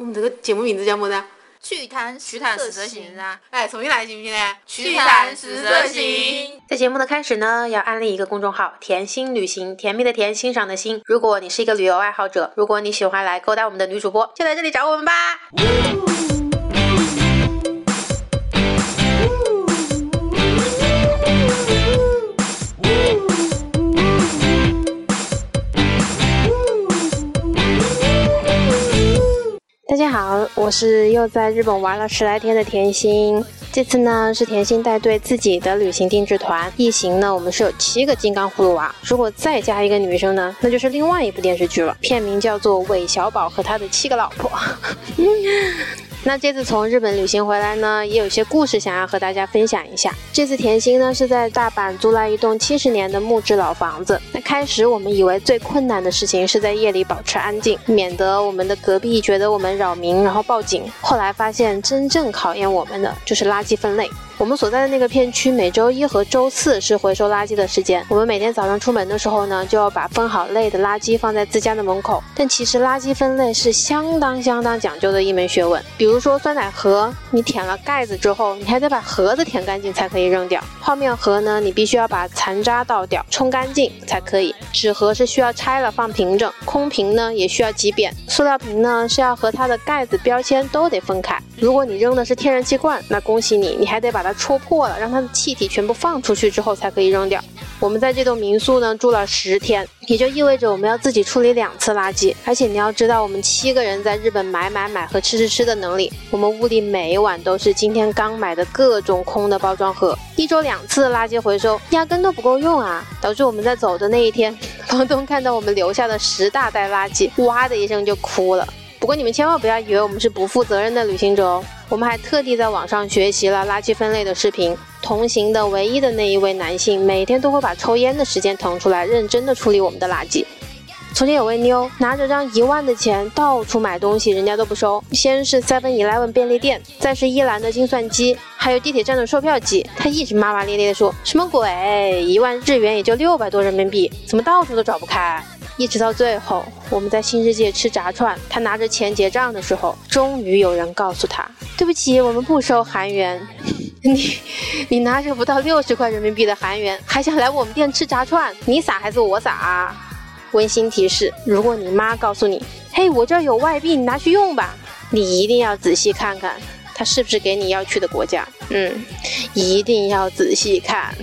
我们这个节目名字叫么子？趣谈趣谈十色行啊！哎，重新来行不行呢？趣谈十色行。在节目的开始呢，要安利一个公众号“甜心旅行”，甜蜜的甜，欣赏的欣。如果你是一个旅游爱好者，如果你喜欢来勾搭我们的女主播，就来这里找我们吧。大我是又在日本玩了十来天的甜心。这次呢是甜心带队自己的旅行定制团，一行呢我们是有七个金刚葫芦娃，如果再加一个女生呢，那就是另外一部电视剧了，片名叫做《韦小宝和他的七个老婆》。那这次从日本旅行回来呢，也有些故事想要和大家分享一下。这次甜心呢是在大阪租来一栋七十年的木质老房子。那开始我们以为最困难的事情是在夜里保持安静，免得我们的隔壁觉得我们扰民，然后报警。后来发现真正考验我们的就是垃圾分类。我们所在的那个片区，每周一和周四是回收垃圾的时间。我们每天早上出门的时候呢，就要把分好类的垃圾放在自家的门口。但其实垃圾分类是相当相当讲究的一门学问。比如说酸奶盒，你舔了盖子之后，你还得把盒子舔干净才可以扔掉。泡面盒呢，你必须要把残渣倒掉，冲干净才可以。纸盒是需要拆了放平整，空瓶呢也需要挤扁。塑料瓶呢是要和它的盖子、标签都得分开。如果你扔的是天然气罐，那恭喜你，你还得把它戳破了，让它的气体全部放出去之后才可以扔掉。我们在这栋民宿呢住了十天，也就意味着我们要自己处理两次垃圾。而且你要知道，我们七个人在日本买买买和吃吃吃的能力，我们屋里每晚都是今天刚买的各种空的包装盒，一周两次的垃圾回收，压根都不够用啊！导致我们在走的那一天，房东看到我们留下的十大袋垃圾，哇的一声就哭了。不过你们千万不要以为我们是不负责任的旅行者哦，我们还特地在网上学习了垃圾分类的视频。同行的唯一的那一位男性，每天都会把抽烟的时间腾出来，认真的处理我们的垃圾。从前有位妞拿着张一万的钱到处买东西，人家都不收。先是 Seven Eleven 便利店，再是一兰的精算机，还有地铁站的售票机。他一直骂骂咧咧的说：“什么鬼？一万日元也就六百多人民币，怎么到处都找不开？”一直到最后，我们在新世界吃炸串，他拿着钱结账的时候，终于有人告诉他：“对不起，我们不收韩元。”你你拿着不到六十块人民币的韩元，还想来我们店吃炸串？你傻还是我傻？温馨提示：如果你妈告诉你：“嘿，我这儿有外币，你拿去用吧。”你一定要仔细看看，他是不是给你要去的国家。嗯，一定要仔细看。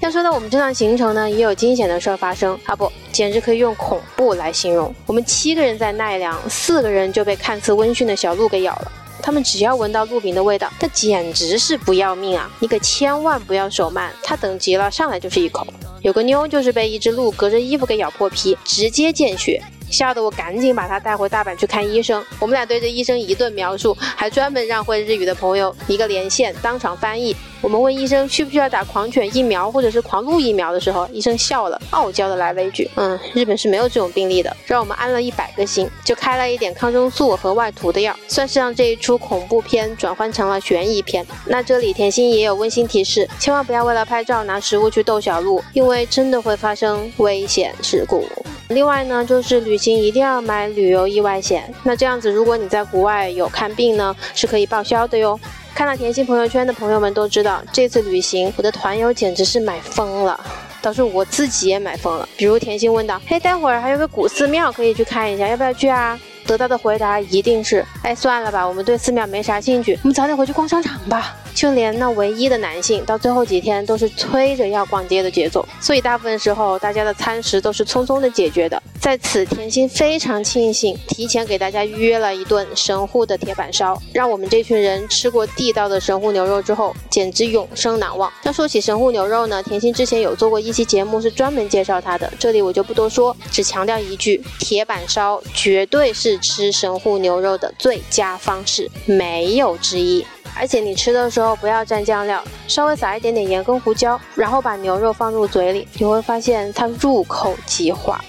要说到我们这趟行程呢，也有惊险的事儿发生啊，不，简直可以用恐怖来形容。我们七个人在奈良，四个人就被看似温驯的小鹿给咬了。他们只要闻到鹿饼的味道，那简直是不要命啊！你可千万不要手慢，它等急了上来就是一口。有个妞就是被一只鹿隔着衣服给咬破皮，直接见血。吓得我赶紧把他带回大阪去看医生。我们俩对着医生一顿描述，还专门让会日语的朋友一个连线当场翻译。我们问医生需不需要打狂犬疫苗或者是狂鹿疫苗的时候，医生笑了，傲娇的来了一句：“嗯，日本是没有这种病例的。”让我们安了一百个心，就开了一点抗生素和外涂的药，算是让这一出恐怖片转换成了悬疑片。那这里甜心也有温馨提示，千万不要为了拍照拿食物去逗小鹿，因为真的会发生危险事故。另外呢，就是旅行一定要买旅游意外险。那这样子，如果你在国外有看病呢，是可以报销的哟。看到甜心朋友圈的朋友们都知道，这次旅行我的团友简直是买疯了，导致我自己也买疯了。比如甜心问道：“嘿，待会儿还有个古寺庙可以去看一下，要不要去啊？”得到的回答一定是：“哎，算了吧，我们对寺庙没啥兴趣，我们早点回去逛商场吧。”就连那唯一的男性，到最后几天都是催着要逛街的节奏，所以大部分时候大家的餐食都是匆匆的解决的。在此，甜心非常庆幸提前给大家预约了一顿神户的铁板烧，让我们这群人吃过地道的神户牛肉之后，简直永生难忘。那说起神户牛肉呢，甜心之前有做过一期节目，是专门介绍它的，这里我就不多说，只强调一句：铁板烧绝对是吃神户牛肉的最佳方式，没有之一。而且你吃的时候不要蘸酱料，稍微撒一点点盐跟胡椒，然后把牛肉放入嘴里，你会发现它入口即化，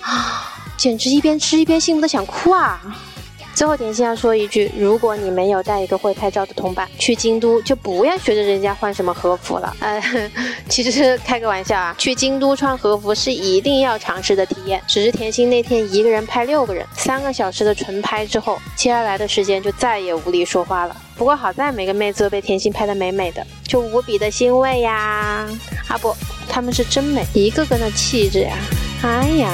简直一边吃一边幸福的想哭啊！最后，甜心要说一句：如果你没有带一个会拍照的同伴去京都，就不要学着人家换什么和服了。呃，其实开个玩笑啊，去京都穿和服是一定要尝试的体验。只是甜心那天一个人拍六个人，三个小时的纯拍之后，接下来的时间就再也无力说话了。不过好在每个妹子都被甜心拍得美美的，就无比的欣慰呀！啊不，她们是真美，一个个的气质呀！哎呀！